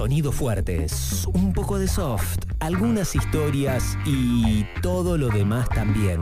Sonidos fuertes, un poco de soft, algunas historias y todo lo demás también.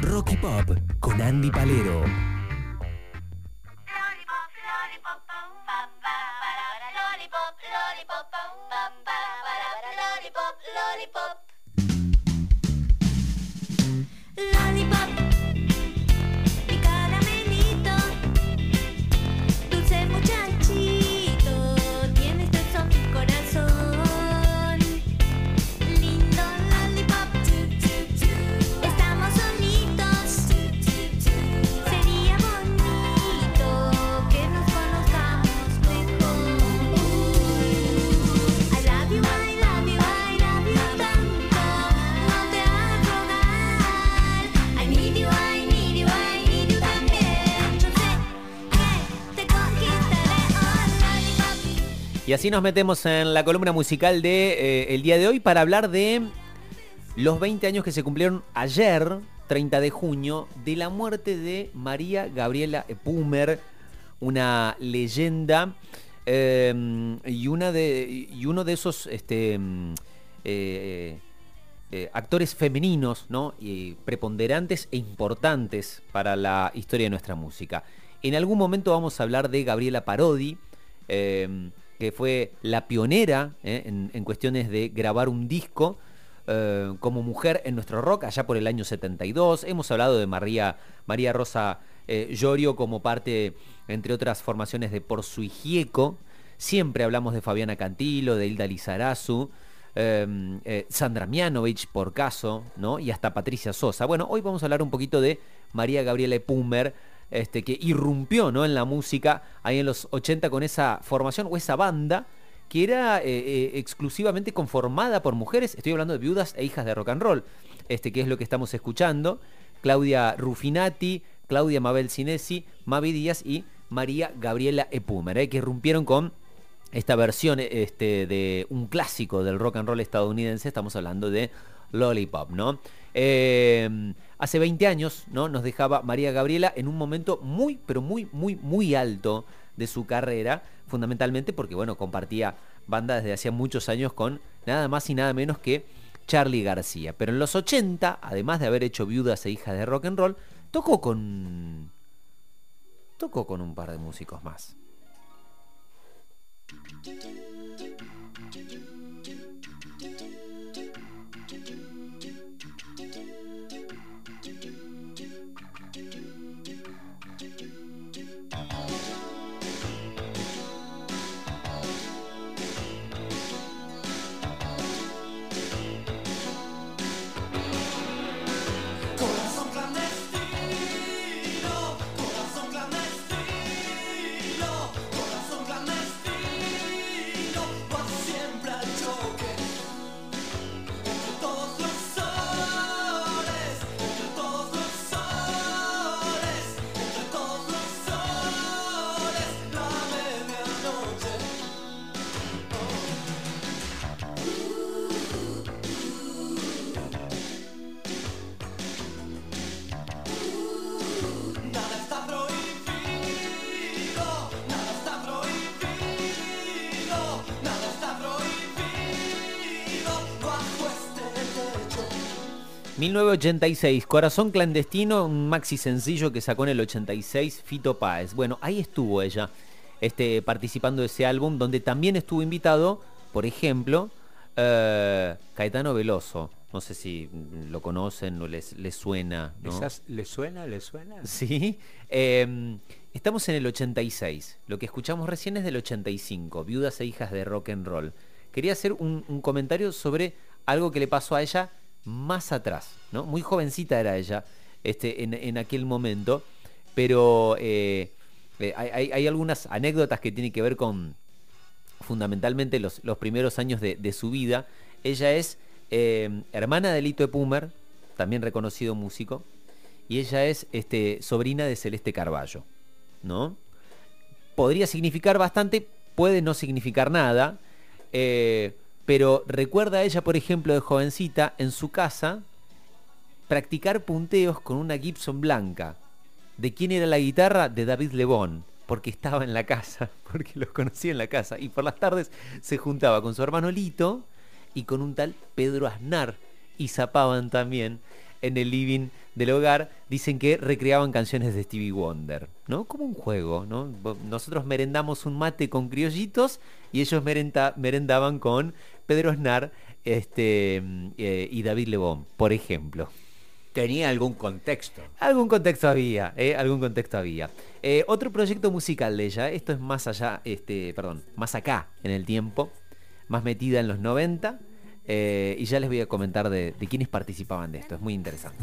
Rocky Pop con Andy Palero. Y así nos metemos en la columna musical de eh, el día de hoy para hablar de los 20 años que se cumplieron ayer, 30 de junio, de la muerte de María Gabriela Pumer, una leyenda em, y, una de, y uno de esos este, eh, eh, actores femeninos ¿no? y preponderantes e importantes para la historia de nuestra música. En algún momento vamos a hablar de Gabriela Parodi. Que fue la pionera eh, en, cuestiones de grabar un disco eh, como mujer en nuestro rock allá por el año 72. Hemos hablado de María, María Rosa eh, Llorio como parte, entre otras formaciones, de Por su Hijieco. Siempre hablamos de Fabiana Cantilo, de Hilda Lizarazu. Sandra Mianovich, por caso, ¿no? Y hasta Patricia Sosa. Bueno, hoy vamos a hablar un poquito de María Gabriela Pumer, este, que irrumpió ¿no? en la música ahí en los 80 con esa formación o esa banda que era eh, eh, exclusivamente conformada por mujeres. Estoy hablando de viudas e hijas de rock and roll, este, que es lo que estamos escuchando. Claudia Rufinati, Claudia Mabel Cinesi, Mavi Díaz y María Gabriela Epumer, ¿eh? que irrumpieron con esta versión este, de un clásico del rock and roll estadounidense. Estamos hablando de Lollipop, ¿no? Eh, hace 20 años, ¿no? Nos dejaba María Gabriela en un momento muy, pero muy, muy, muy alto de su carrera, fundamentalmente porque, bueno, compartía banda desde hacía muchos años con nada más y nada menos que Charlie García. Pero en los 80, además de haber hecho viudas e hijas de rock and roll, tocó con. tocó con un par de músicos más. 1986, Corazón Clandestino, un maxi sencillo que sacó en el 86 Fito Páez. Bueno, ahí estuvo ella este, participando de ese álbum, donde también estuvo invitado, por ejemplo, eh, Caetano Veloso. No sé si lo conocen o les, suena. ¿no? ¿Le suena? ¿Le suena? Sí. Em, estamos en el 86. Lo que escuchamos recién es del 85, Viudas e Hijas de Rock and Roll. Quería hacer un comentario sobre algo que le pasó a ella más atrás, ¿no? Muy jovencita era ella este, en, aquel momento, pero eh, eh, hay, algunas anécdotas que tienen que ver con fundamentalmente los, primeros años de, su vida. Ella es eh, hermana de Lito Pumer, también reconocido músico, y ella es este, sobrina de Celeste Carballo, ¿no? Podría significar bastante, puede no significar nada, pero recuerda a ella, por ejemplo, de jovencita, en su casa, practicar punteos con una Gibson blanca. ¿De quién era la guitarra? De David Lebón. porque estaba en la casa, porque los conocía en la casa. Y por las tardes se juntaba con su hermano Lito y con un tal Pedro Aznar. Y zapaban también en el living del hogar. Dicen que recreaban canciones de Stevie Wonder, ¿no? Como un juego, ¿no? Nosotros merendamos un mate con criollitos y ellos merendaban con Pedro Aznar este, eh, y David Lebón, por ejemplo. Tenía algún contexto. Algún contexto había, ¿eh? algún contexto había. Eh, otro proyecto musical de ella, esto es más allá, este, perdón, más acá en el tiempo, más metida en los 90. Eh, y ya les voy a comentar de, de quiénes participaban de esto, es muy interesante.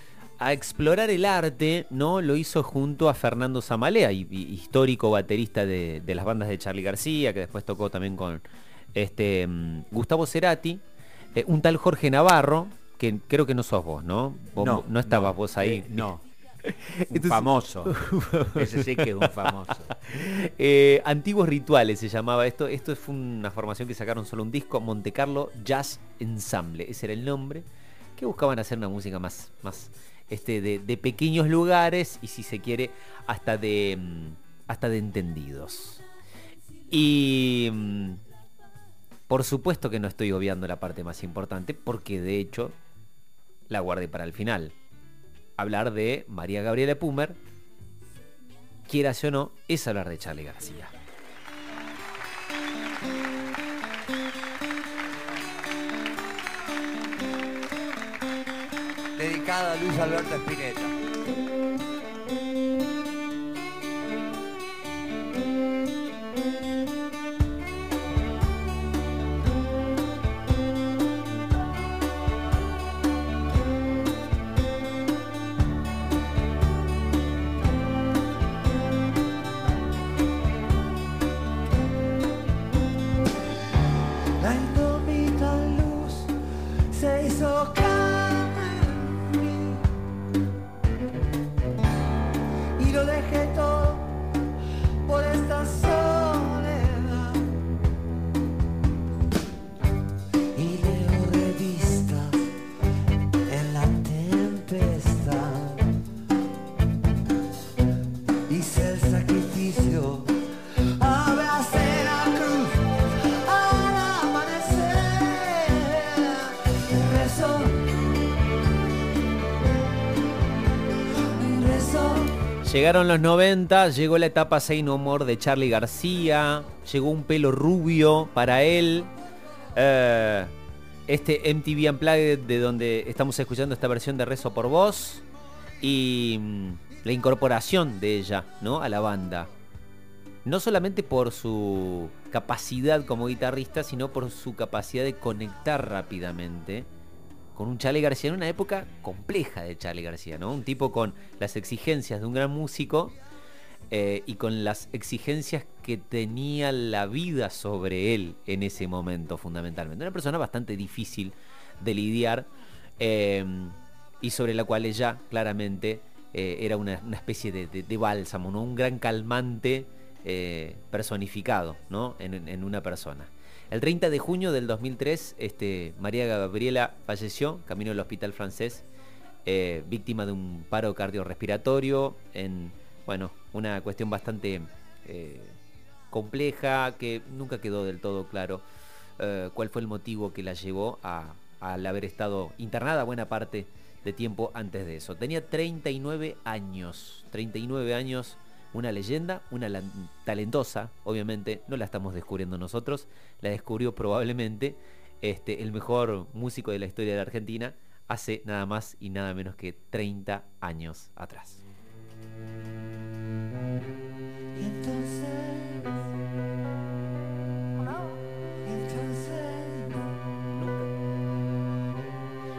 explorar el arte, ¿no? Lo hizo junto a Fernando Zamalea, histórico baterista de, las bandas de Charlie García, que después tocó también con este, mm, Gustavo Cerati, eh, un tal Jorge Navarro, que creo que no sos vos, ¿no? no, no estabas vos ahí. Eh, no. Un famoso. Ese sí que es un famoso. Eh, Antiguos Rituales se llamaba esto. Esto fue una formación que sacaron solo un disco, Monte Carlo Jazz Ensemble. Ese era el nombre. Que buscaban hacer una música más, más este, de, pequeños lugares y si se quiere, hasta de, mm, hasta de entendidos. Y mm, por supuesto que no estoy obviando la parte más importante, porque de hecho la guardé para el final hablar de María Gabriela Pumer, quiera o no, es hablar de Charlie García. Dedicada a Luis Alberto Spinetta. Llegaron los 90, llegó la etapa Say No de Charlie García, llegó un pelo rubio para él. Eh, este MTV Unplugged de donde estamos escuchando esta versión de Rezo por Voz y mm, la incorporación de ella ¿no? a la banda. No solamente por su capacidad como guitarrista, sino por su capacidad de conectar rápidamente con un Charlie García en una época compleja de Charlie García, ¿no? Un tipo con las exigencias de un gran músico eh, y con las exigencias que tenía la vida sobre él en ese momento, fundamentalmente. Una persona bastante difícil de lidiar eh, y sobre la cual ella claramente eh, era una, especie de, bálsamo, ¿no? Un gran calmante personificado, ¿no? en una persona. El 30 de junio del 2003, este, María Gabriela falleció camino del hospital francés, eh, víctima de un paro cardiorrespiratorio en bueno, una cuestión bastante eh, compleja que nunca quedó del todo claro eh, cuál fue el motivo que la llevó a, al haber estado internada buena parte de tiempo antes de eso. Tenía 39 años, 39 años, una leyenda, una talentosa, obviamente, no la estamos descubriendo nosotros, la descubrió probablemente este, el mejor músico de la historia de la Argentina hace nada más y nada menos que 30 años atrás.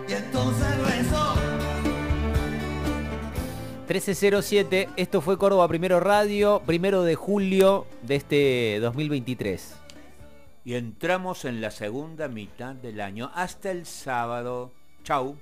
Y entonces 1307, esto fue Córdoba Primero Radio, primero de julio de este 2023. Y entramos en la segunda mitad del año hasta el sábado. Chau.